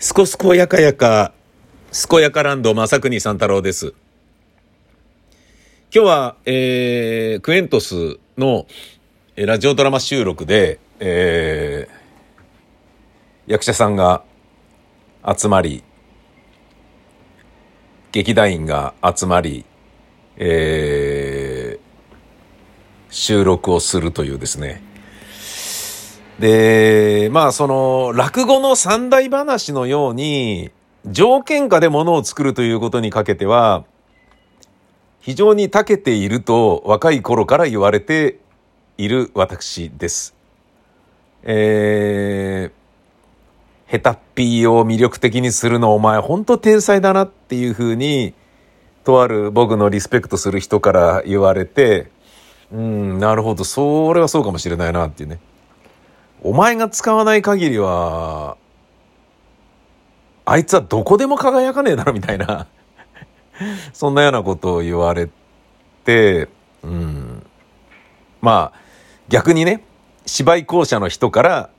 すこすこやかやか、すこやかランド正国三太郎です。今日は、えー、クエントスのえーラジオドラマ収録で、えー、役者さんが集まり、劇団員が集まり、えー、収録をするというですね、で、まあその落語の三大話のように条件下でものを作るということにかけては非常に長けていると若い頃から言われている私です。えー、ヘタッピーを魅力的にするのお前ほんと天才だなっていうふうにとある僕のリスペクトする人から言われてうんなるほどそれはそうかもしれないなっていうね。お前が使わない限りは、あいつはどこでも輝かねえだろみたいな、そんなようなことを言われて、うん。まあ、逆にね、芝居校舎の人から、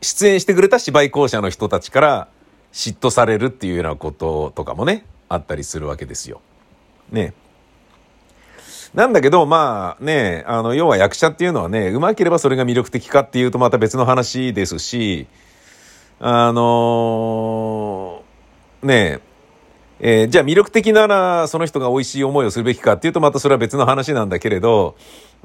出演してくれた芝居校舎の人たちから嫉妬されるっていうようなこととかもね、あったりするわけですよ。ね。なんだけど、まあね、あの、要は役者っていうのはね、うまければそれが魅力的かっていうとまた別の話ですし、あのねえーじゃあ魅力的ならその人が美味しい思いをするべきかっていうとまたそれは別の話なんだけれど、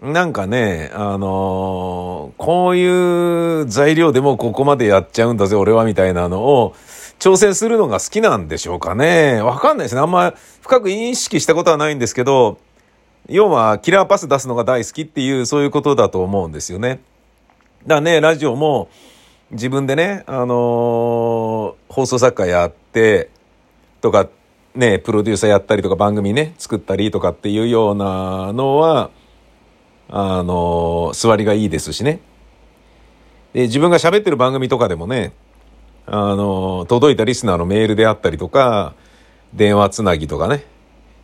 なんかね、あのこういう材料でもここまでやっちゃうんだぜ、俺はみたいなのを、挑戦するのが好きなんでしょうかね。わかんないですね。あんま深く意識したことはないんですけど、要はキラーパス出すのが大好きっていうそういうことだと思うんですよね。だからね、ラジオも自分でね、あのー放送作家やってとか、ね、プロデューサーやったりとか番組ね、作ったりとかっていうようなのは、あのー座りがいいですしね。で、自分が喋ってる番組とかでもね、あのー届いたリスナーのメールであったりとか、電話つなぎとかね、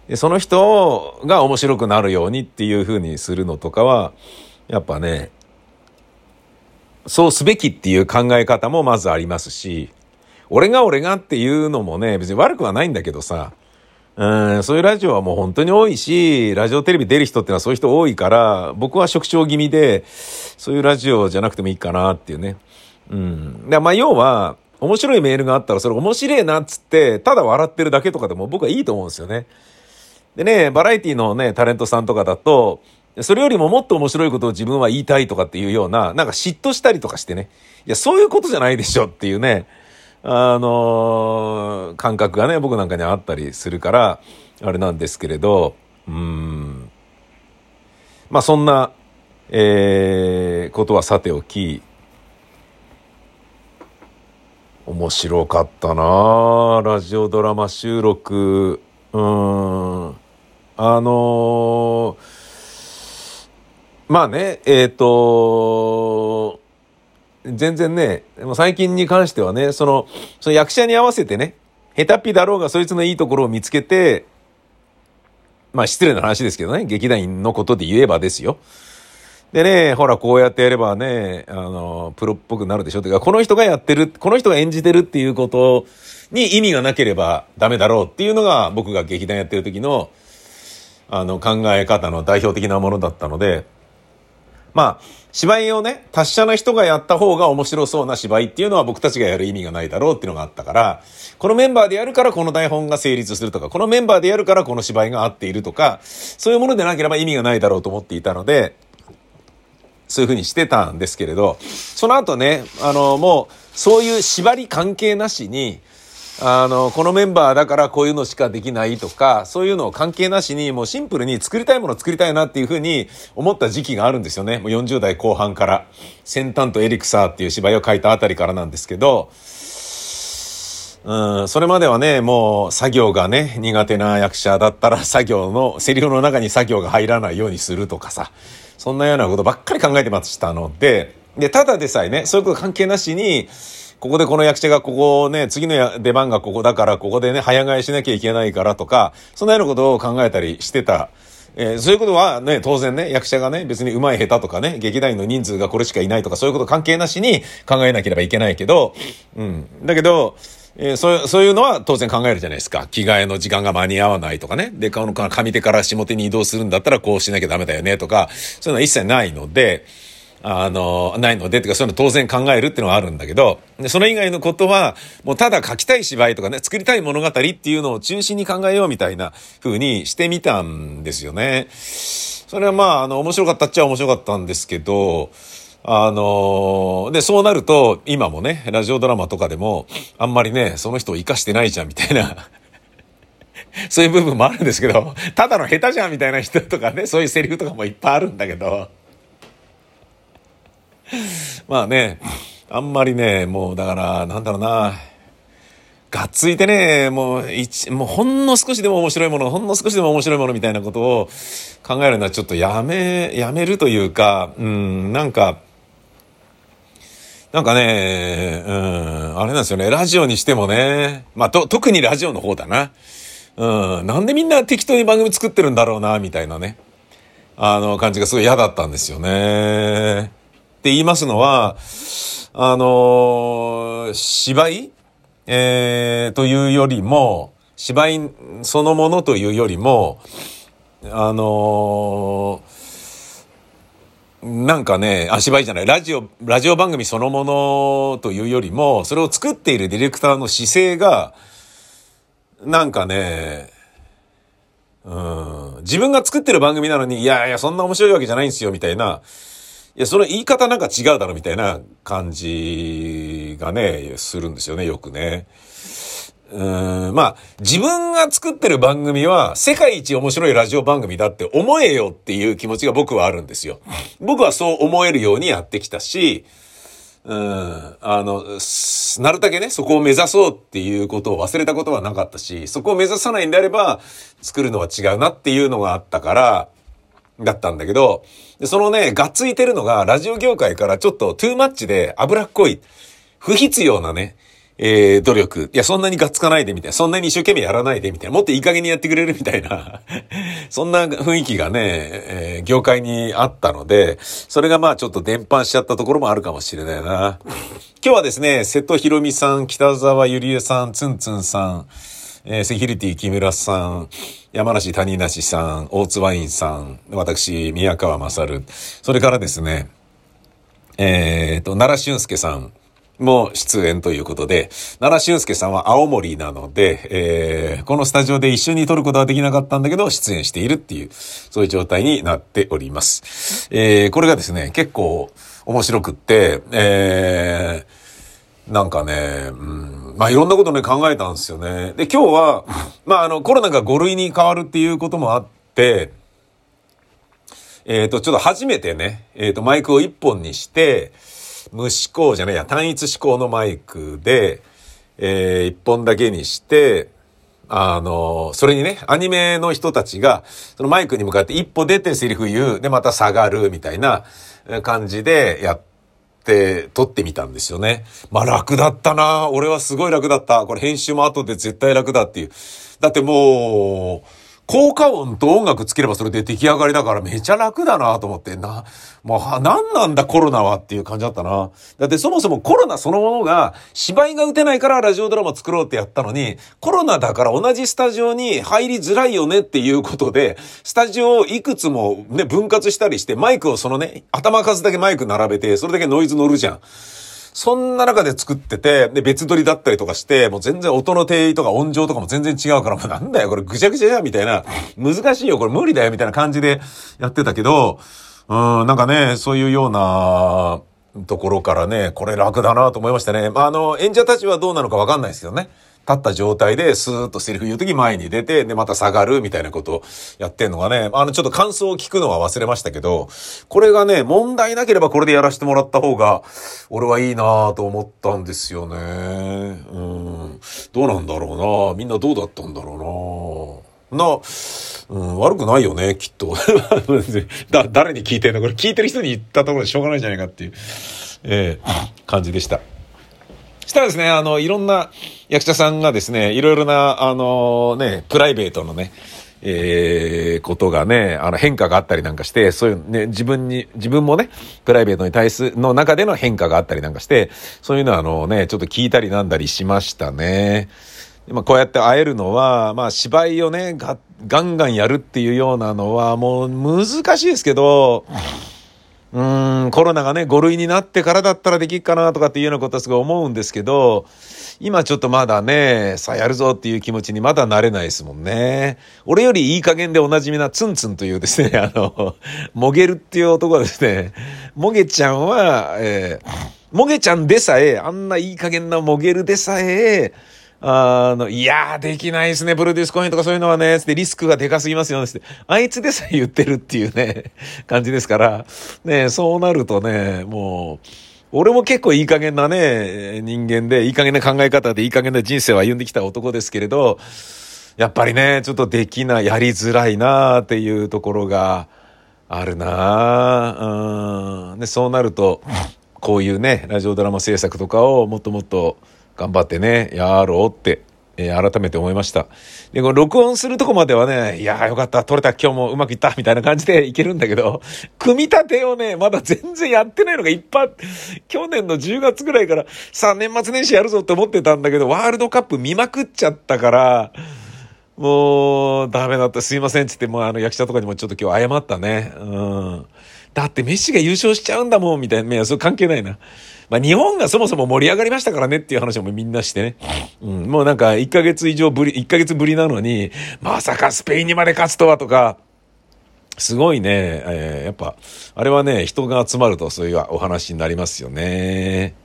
でその人が面白くなるようにっていう風にするのとかは、やっぱね、そうすべきっていう考え方もまずありますし、俺が俺がっていうのもね、別に悪くはないんだけどさ、うん、そういうラジオはもう本当に多いし、ラジオテレビ出る人ってのはそういう人多いから、僕は職長気味で、そういうラジオじゃなくてもいいかなっていうね。うん。でまあ要は、面白いメールがあったらそれ面白いなっつって、ただ笑ってるだけとかでも僕はいいと思うんですよね。でね、バラエティのね、タレントさんとかだと、それよりももっと面白いことを自分は言いたいとかっていうような、なんか嫉妬したりとかしてね。いや、そういうことじゃないでしょっていうね、あのー感覚がね、僕なんかにあったりするから、あれなんですけれど、うん。まあそんな、えー、ことはさておき、面白かったなラジオドラマ収録。うん。あのーまあね、えっ、と全然ね、でも最近に関してはね、その、その役者に合わせてね、下手っぴだろうがそいつのいいところを見つけて、まあ失礼な話ですけどね、劇団員のことで言えばですよ。でね、ほら、こうやってやればね、あの、プロっぽくなるでしょ。てか、この人がやってる、この人が演じてるっていうことに意味がなければダメだろうっていうのが僕が劇団やってる時の、あの、考え方の代表的なものだったので、まあ、芝居をね、達者な人がやった方が面白そうな芝居っていうのは僕たちがやる意味がないだろうっていうのがあったから、このメンバーでやるからこの台本が成立するとか、このメンバーでやるからこの芝居が合っているとか、そういうものでなければ意味がないだろうと思っていたので、そういうふうにしてたんですけれど、その後ね、あの、もう、そういう縛り関係なしに、あの、このメンバーだからこういうのしかできないとか、そういうのを関係なしに、もうシンプルに作りたいものを作りたいなっていうふうに思った時期があるんですよね。もう40代後半から。先端とエリクサーっていう芝居を書いたあたりからなんですけど、うん、それまではね、もう作業がね、苦手な役者だったら作業の、セリフの中に作業が入らないようにするとかさ、そんなようなことばっかり考えてましたので、で、ただでさえね、そういうこと関係なしに、ここでこの役者がここね、次の出番がここだから、ここでね、早替えしなきゃいけないからとか、そんなようなことを考えたりしてた。えーそういうことはね、当然ね、役者がね、別に上手い下手とかね、劇団員の人数がこれしかいないとか、そういうこと関係なしに考えなければいけないけど、うん。だけど、えー、そうそういうのは当然考えるじゃないですか。着替えの時間が間に合わないとかね。で、の上手から下手に移動するんだったらこうしなきゃダメだよねとか、そういうのは一切ないので、あの、ないので、っていうかそういうの当然考えるっていうのはあるんだけど、でそれ以外のことは、もうただ書きたい芝居とかね、作りたい物語っていうのを中心に考えようみたいな風にしてみたんですよね。それはまあ、あの、面白かったっちゃ面白かったんですけど、あので、そうなると、今もね、ラジオドラマとかでも、あんまりね、その人を活かしてないじゃん、みたいな。そういう部分もあるんですけど、ただの下手じゃん、みたいな人とかね、そういうセリフとかもいっぱいあるんだけど、まあね、あんまりね、もうだから、なんだろうな、がっついてね、もう、一、もうほんの少しでも面白いもの、ほんの少しでも面白いものみたいなことを考えるのはちょっとやめ、やめるというか、うん、なんか、なんかね、うん、あれなんですよね、ラジオにしてもね、まあ、と、特にラジオの方だな。うん、なんでみんな適当に番組作ってるんだろうな、みたいなね。あの、感じがすごい嫌だったんですよね。って言いますのは、あの芝居？えー、というよりも、芝居そのものというよりも、あのー、なんかね、あ、芝居じゃない、ラジオ、ラジオ番組そのものというよりも、それを作っているディレクターの姿勢が、なんかね、うん、自分が作ってる番組なのに、いやいや、そんな面白いわけじゃないんですよ、みたいな、いや、その言い方なんか違うだろみたいな感じがね、するんですよね、よくね。うん、まあ、自分が作ってる番組は世界一面白いラジオ番組だって思えよっていう気持ちが僕はあるんですよ。僕はそう思えるようにやってきたし、うん、あの、なるだけね、そこを目指そうっていうことを忘れたことはなかったし、そこを目指さないんであれば、作るのは違うなっていうのがあったから、だったんだけど、そのね、がっついてるのが、ラジオ業界からちょっとトゥーマッチで脂っこい、不必要なね、えー、努力。いや、そんなにがっつかないでみたいな。そんなに一生懸命やらないでみたいな。もっといい加減にやってくれるみたいな。そんな雰囲気がね、えー、業界にあったので、それがまあちょっと伝播しちゃったところもあるかもしれないな。今日はですね、瀬戸ひ美さん、北沢ゆりえさん、つんつんさん、えー、セキュリティ木村さん、山梨谷梨さん、大津ワインさん、私、宮川勝、それからですね、えっ、と、奈良俊介さんも出演ということで、奈良俊介さんは青森なので、えー、このスタジオで一緒に撮ることはできなかったんだけど、出演しているっていう、そういう状態になっております。えー、これがですね、結構面白くって、えー、なんかね、うんまあいろんなことね考えたんですよね。で、今日は、まああのコロナが5類に変わるっていうこともあって、えっ、ー、と、ちょっと初めてね、えっ、ー、と、マイクを1本にして、無指向じゃないや、単一指向のマイクで、えー、1本だけにして、あの、それにね、アニメの人たちが、そのマイクに向かって一歩出てセリフ言う、で、また下がる、みたいな感じでやって撮ってみたんですよね。まあ楽だったな俺はすごい楽だった。これ編集も後で絶対楽だっていう。だってもう、効果音と音楽つければそれで出来上がりだからめちゃ楽だなと思って、な、もう、何なんだコロナはっていう感じだったな。だってそもそもコロナそのものが芝居が打てないからラジオドラマ作ろうってやったのに、コロナだから同じスタジオに入りづらいよねっていうことで、スタジオをいくつもね、分割したりしてマイクをそのね、頭数だけマイク並べて、それだけノイズ乗るじゃん。そんな中で作ってて、で、別撮りだったりとかして、もう全然音の定位とか音情とかも全然違うから、も うなんだよ、これぐちゃぐちゃじゃんみたいな、難しいよ、これ無理だよ、みたいな感じでやってたけど、うん、なんかね、そういうような、ところからね、これ楽だなと思いましたね。まあ、あの、演者たちはどうなのかわかんないですけどね。立った状態でスーッとセリフ言うとき前に出て、で、また下がるみたいなことをやってんのがね、あの、ちょっと感想を聞くのは忘れましたけど、これがね、問題なければこれでやらせてもらった方が、俺はいいなと思ったんですよね。うん。どうなんだろうなみんなどうだったんだろうなな、うん、悪くないよね、きっと。だ、誰に聞いてんの？これ聞いてる人に言ったところでしょうがないじゃないかっていう、ええ、感じでした。したらですね、あの、いろんな役者さんがですね、いろいろな、あのね、プライベートのね、えー、ことがね、あの変化があったりなんかして、そういうね、自分に、自分もね、プライベートに対するの中での変化があったりなんかして、そういうのはあのね、ちょっと聞いたりなんだりしましたね。まあ、こうやって会えるのは、まあ、芝居をね、ガンガンやるっていうようなのは、もう難しいですけど、うん、コロナがね、5類になってからだったらできるかなとかっていうようなことはすごい思うんですけど、今ちょっとまだね、さあやるぞっていう気持ちにまだなれないですもんね。俺よりいい加減でおなじみなツンツンというですね、あの、モゲルっていう男はですね、モゲちゃんは、えー、モゲちゃんでさえ、あんないい加減なモゲルでさえ、あの、いやー、できないですね、プロデュースコインとかそういうのはね、つってリスクがでかすぎますよ、つって。あいつでさえ言ってるっていうね、感じですから、ね、そうなるとね、もう、俺も結構いい加減なね、人間で、いい加減な考え方でいい加減な人生を歩んできた男ですけれど、やっぱりね、ちょっとできない、やりづらいなっていうところがあるなうん。で、そうなると、こういうね、ラジオドラマ制作とかをもっともっと頑張ってね、やろうって、えー、改めて思いました。で、この録音するとこまではね、いやーよかった、撮れた、今日もうまくいった、みたいな感じでいけるんだけど、組み立てをね、まだ全然やってないのがいっぱい、去年の10月ぐらいから、さあ年末年始やるぞって思ってたんだけど、ワールドカップ見まくっちゃったから、もう、ダメだった、すいませんって言って、もうあの役者とかにもちょっと今日謝ったね。うん。だってメッシが優勝しちゃうんだもん、みたいな。いや、それ関係ないな。まあ、日本がそもそも盛り上がりましたからねっていう話もみんなしてね。うん、もうなんか1ヶ月以上ぶり、1ヶ月ぶりなのに、まさかスペインにまで勝つとはとか、すごいね、えー、やっぱ、あれはね、人が集まるとそういうお話になりますよね。